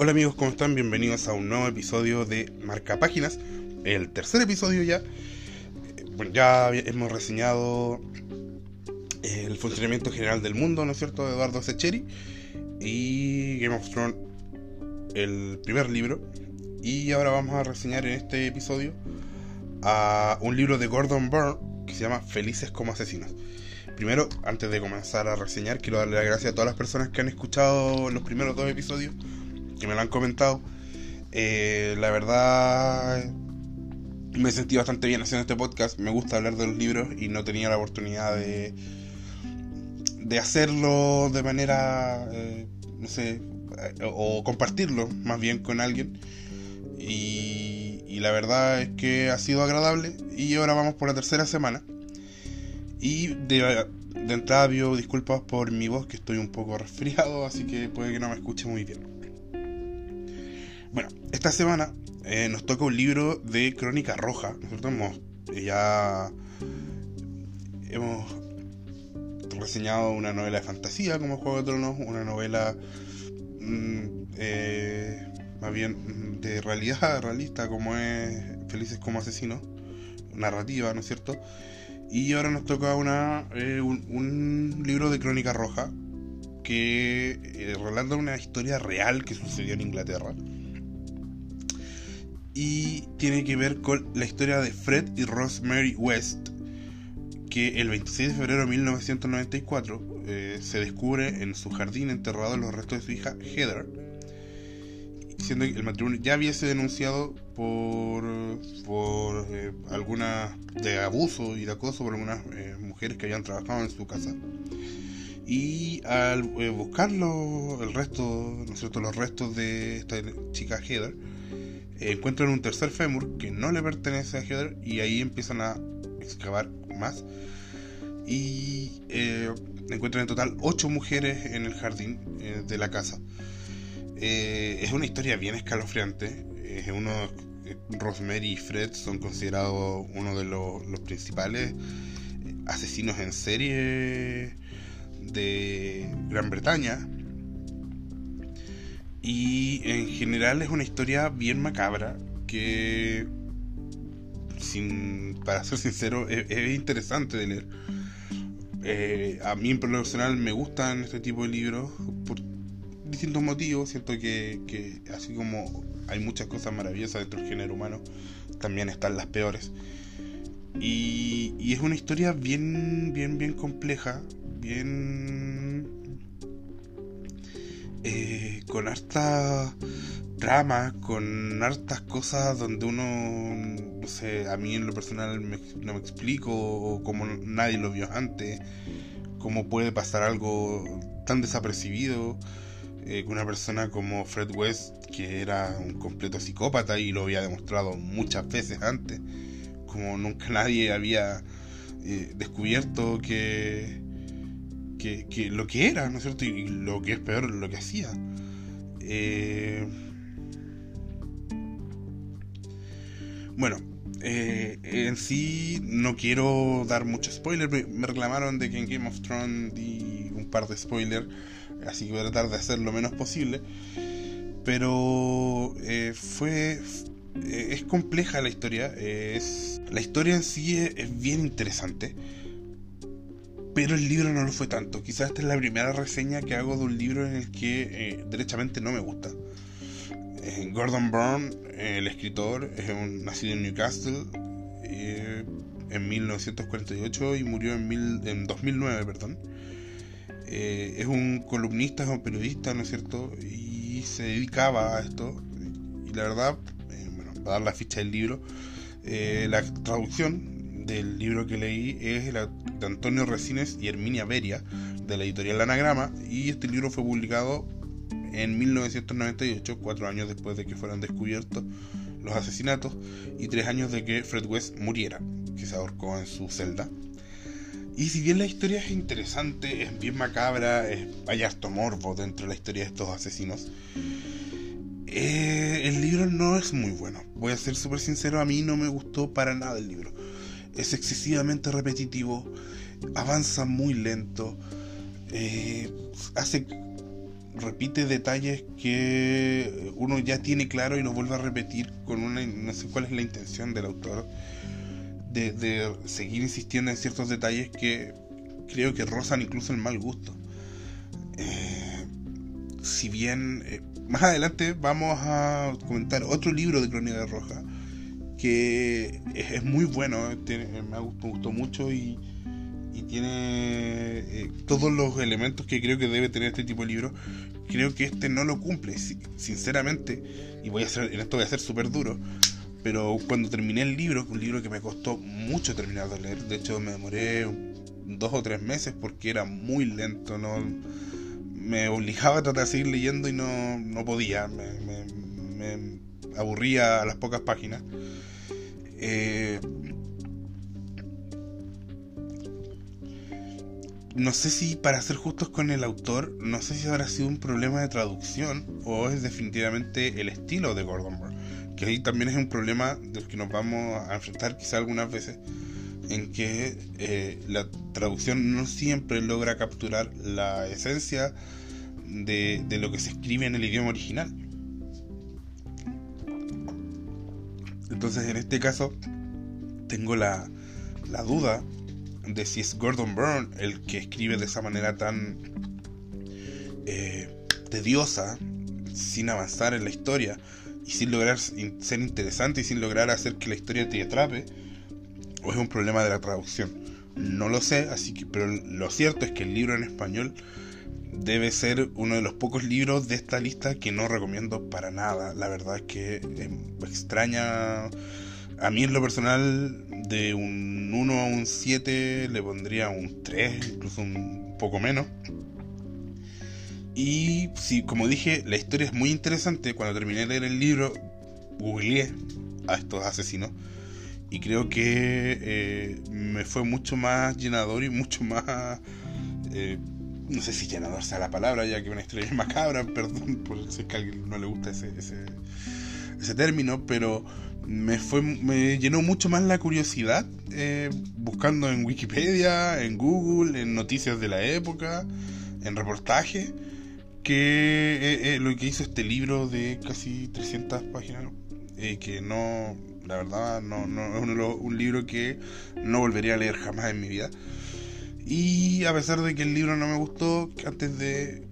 Hola amigos, ¿cómo están? Bienvenidos a un nuevo episodio de Marca Páginas, el tercer episodio ya. Bueno, ya hemos reseñado el funcionamiento general del mundo, ¿no es cierto?, de Eduardo Secheri y Game of Thrones, el primer libro. Y ahora vamos a reseñar en este episodio a un libro de Gordon Byrne que se llama Felices como Asesinos. Primero, antes de comenzar a reseñar, quiero darle las gracias a todas las personas que han escuchado los primeros dos episodios, que me lo han comentado. Eh, la verdad, me sentí bastante bien haciendo este podcast. Me gusta hablar de los libros y no tenía la oportunidad de, de hacerlo de manera, eh, no sé, o compartirlo más bien con alguien. Y, la verdad es que ha sido agradable. Y ahora vamos por la tercera semana. Y de, de entrada pido disculpas por mi voz, que estoy un poco resfriado, así que puede que no me escuche muy bien. Bueno, esta semana eh, nos toca un libro de Crónica Roja. Nosotros hemos ya hemos reseñado una novela de fantasía como Juego de Tronos, una novela mm, eh, más bien de realidad realista como es Felices como Asesinos, narrativa, ¿no es cierto? Y ahora nos toca una, eh, un, un, libro de Crónica Roja que eh, relata una historia real que sucedió en Inglaterra. Y tiene que ver con la historia de Fred y Rosemary West, que el 26 de febrero de 1994 eh, se descubre en su jardín enterrado los restos de su hija Heather, siendo que el matrimonio ya hubiese denunciado por, por eh, algunas de abuso y de acoso por algunas eh, mujeres que habían trabajado en su casa. Y al eh, buscarlo, el resto, ¿no cierto? los restos de esta chica Heather, encuentran un tercer fémur que no le pertenece a Heather y ahí empiezan a excavar más y encuentran en total ocho mujeres en el jardín de la casa. Eh, es una historia bien escalofriante. Rosemary y Fred son considerados uno de los principales asesinos en serie de Gran Bretaña. Y en general es una historia bien macabra que, sin, para ser sincero, es, es interesante de leer. Eh, a mí en personal me gustan este tipo de libros por distintos motivos. Siento que, que, así como hay muchas cosas maravillosas dentro del género humano, también están las peores. Y, y es una historia bien, bien, bien compleja, bien... Eh, con harta drama, con hartas cosas donde uno, no sé, a mí en lo personal me, no me explico, o como nadie lo vio antes, cómo puede pasar algo tan desapercibido eh, una persona como Fred West, que era un completo psicópata y lo había demostrado muchas veces antes, como nunca nadie había eh, descubierto que, que, que, lo que era, ¿no es cierto? Y lo que es peor, lo que hacía. Eh, bueno, eh, en sí no quiero dar mucho spoiler. Me reclamaron de que en Game of Thrones di un par de spoilers así que voy a tratar de hacer lo menos posible. Pero eh, fue. Es compleja la historia. es, la historia en sí es, bien interesante. Pero el libro no lo fue tanto. Quizás esta es la primera reseña que hago de un libro en el que eh, derechamente no me gusta. Gordon Byrne, el escritor, es un, nacido en Newcastle en 1948 y murió en, mil, en 2009, perdón. Eh, es un columnista, es un periodista, ¿no es cierto? Y se dedicaba a esto. Y la verdad, eh, bueno, para dar la ficha del libro, eh, la traducción del libro que leí es la de Antonio Resines y Herminia Beria, de la editorial Anagrama, y este libro fue publicado en 1998, cuatro años después de que fueran descubiertos los asesinatos y tres años de que Fred West muriera, que se ahorcó en su celda. Y si bien la historia es interesante, es bien macabra, es, hay harto morbo dentro de la historia de estos asesinos, eh, el libro no es muy bueno. Voy a ser súper sincero, a mí no me gustó para nada el libro. Es excesivamente repetitivo, avanza muy lento, eh, hace repite detalles que uno ya tiene claro y los vuelve a repetir con una... no sé cuál es la intención del autor de, seguir insistiendo en ciertos detalles que creo que rozan incluso el mal gusto. Eh, si bien eh, más adelante vamos a comentar otro libro de Crónica Roja que es, muy bueno, me, gustó, mucho y, tiene eh, todos los elementos que creo que debe tener este tipo de libro. Creo que este no lo cumple, sinceramente, y voy a hacer, en esto voy a ser súper duro, pero cuando terminé el libro, un libro que me costó mucho terminar de leer, de hecho me demoré dos o tres meses porque era muy lento, no me obligaba a tratar de seguir leyendo y no, no podía, aburría a las pocas páginas. Eh, no sé si, para ser justos con el autor, no sé si habrá sido un problema de traducción o es definitivamente el estilo de Gordon Moore. Que ahí también es un problema del que nos vamos a enfrentar quizá algunas veces, en que eh, la traducción no siempre logra capturar la esencia de lo que se escribe en el idioma original. Entonces en este caso tengo la, duda de si es Gordon Byrne el que escribe de esa manera tan eh, tediosa, sin avanzar en la historia y sin lograr ser interesante y sin lograr hacer que la historia te atrape, o es un problema de la traducción. No lo sé, así que, pero lo cierto es que el libro en español debe ser uno de los pocos libros de esta lista que no recomiendo para nada. La verdad es que extraña. A mí en lo personal, de un 1 a un 7 le pondría un 3, incluso un poco menos. Y sí, como dije, la historia es muy interesante. Cuando terminé de leer el libro, googleé a estos asesinos. Y creo que eh, me fue mucho más llenador y mucho más eh, no sé si llenador sea la palabra, ya que una historia macabra, perdón por si es que a alguien no le gusta ese, ese, término, pero me, fue, me llenó mucho más la curiosidad eh, buscando en Wikipedia, en Google, en noticias de la época, en reportajes, que eh, eh, lo que hizo este libro de casi 300 páginas, que no, la verdad, no, no es un, un libro que no volvería a leer jamás en mi vida. Y a pesar de que el libro no me gustó, antes de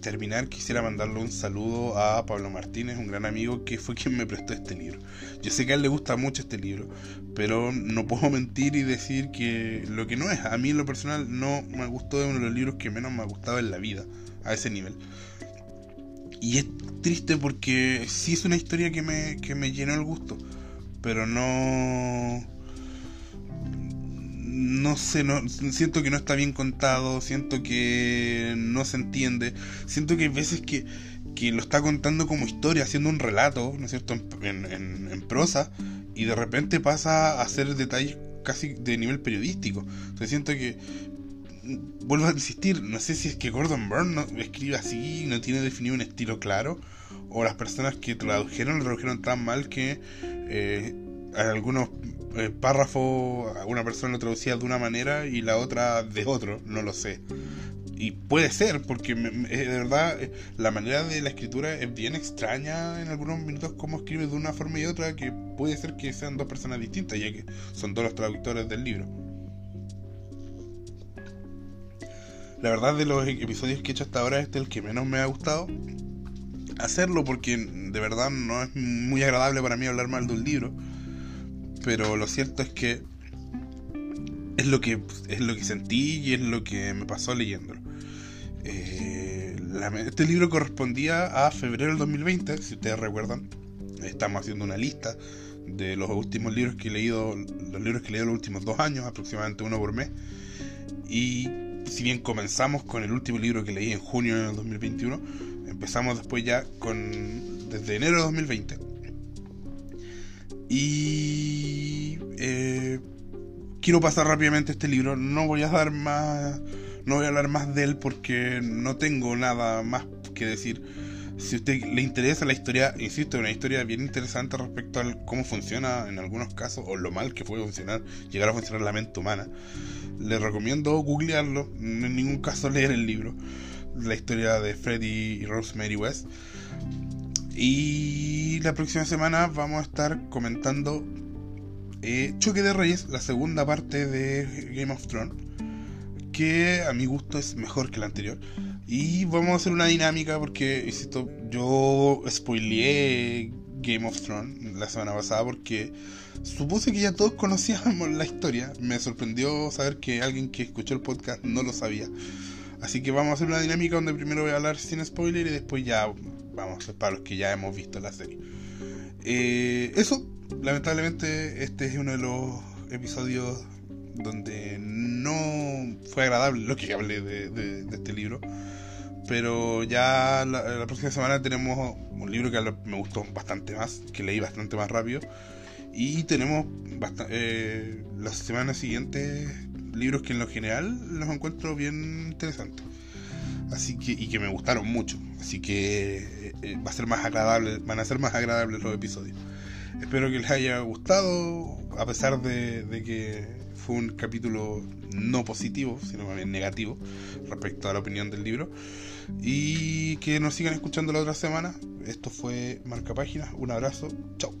terminar quisiera mandarle un saludo a Pablo Martínez, un gran amigo que fue quien me prestó este libro. Yo sé que a él le gusta mucho este libro, pero no puedo mentir y decir que lo que no es. A mí en lo personal no me gustó, de uno de los libros que menos me ha gustado en la vida, a ese nivel. Y es triste porque sí es una historia que me, que me llenó el gusto, pero no no sé, no, siento que no está bien contado, siento que no se entiende, siento que hay veces que, que lo está contando como historia, haciendo un relato, ¿no es cierto?, en, en, prosa, y de repente pasa a hacer detalles casi de nivel periodístico. Entonces siento que, vuelvo a insistir, no sé si es que Gordon Byrne no, escribe así, no tiene definido un estilo claro, o las personas que tradujeron lo tradujeron tan mal que eh, algunos eh, párrafo una persona lo traducía de una manera y la otra de otro, no lo sé. Y puede ser, porque eh, de verdad eh, la manera de la escritura es bien extraña en algunos minutos cómo escribe de una forma y otra, que puede ser que sean dos personas distintas, ya que son dos los traductores del libro. La verdad de los episodios que he hecho hasta ahora este es el que menos me ha gustado hacerlo porque de verdad no es muy agradable para mí hablar mal de un libro pero lo cierto es que es lo que es lo que sentí y es lo que me pasó leyéndolo. Eh, este libro correspondía a febrero del 2020, si ustedes recuerdan. Estamos haciendo una lista de los últimos libros que he leído, los libros que he leído los últimos dos años, aproximadamente uno por mes. Y si bien comenzamos con el último libro que leí en junio del 2021, empezamos después ya con desde enero de 2020 y eh, quiero pasar rápidamente este libro. No voy a dar más, no voy a hablar más de él porque no tengo nada más que decir. Si a usted le interesa la historia, insisto, una historia bien interesante respecto a cómo funciona en algunos casos o lo mal que puede funcionar, llegar a funcionar la mente humana. Le recomiendo googlearlo, en ningún caso leer el libro. la historia de Freddy y Rosemary West. Y la próxima semana vamos a estar comentando eh, Choque de Reyes, la segunda parte de Game of Thrones, que a mi gusto es mejor que la anterior. Y vamos a hacer una dinámica porque, insisto, yo spoileé Game of Thrones la semana pasada porque supuse que ya todos conocíamos la historia. Me sorprendió saber que alguien que escuchó el podcast no lo sabía. Así que vamos a hacer una dinámica donde primero voy a hablar sin spoiler y después ya vamos, para los que ya hemos visto la serie. Eh, eso, lamentablemente, este es uno de los episodios donde no fue agradable lo que hablé de, este libro. Pero ya la, próxima semana tenemos un libro que me gustó bastante más, que leí bastante más rápido. Y tenemos eh, las semanas siguientes libros que en lo general los encuentro bien interesantes. Así que, y que me gustaron mucho. Así que eh, eh, va a ser más agradable, van a ser más agradables los episodios. Espero que les haya gustado, a pesar de, que fue un capítulo no positivo, sino más bien negativo respecto a la opinión del libro. Y que nos sigan escuchando la otra semana. Esto fue Marca Páginas. Un abrazo. Chao.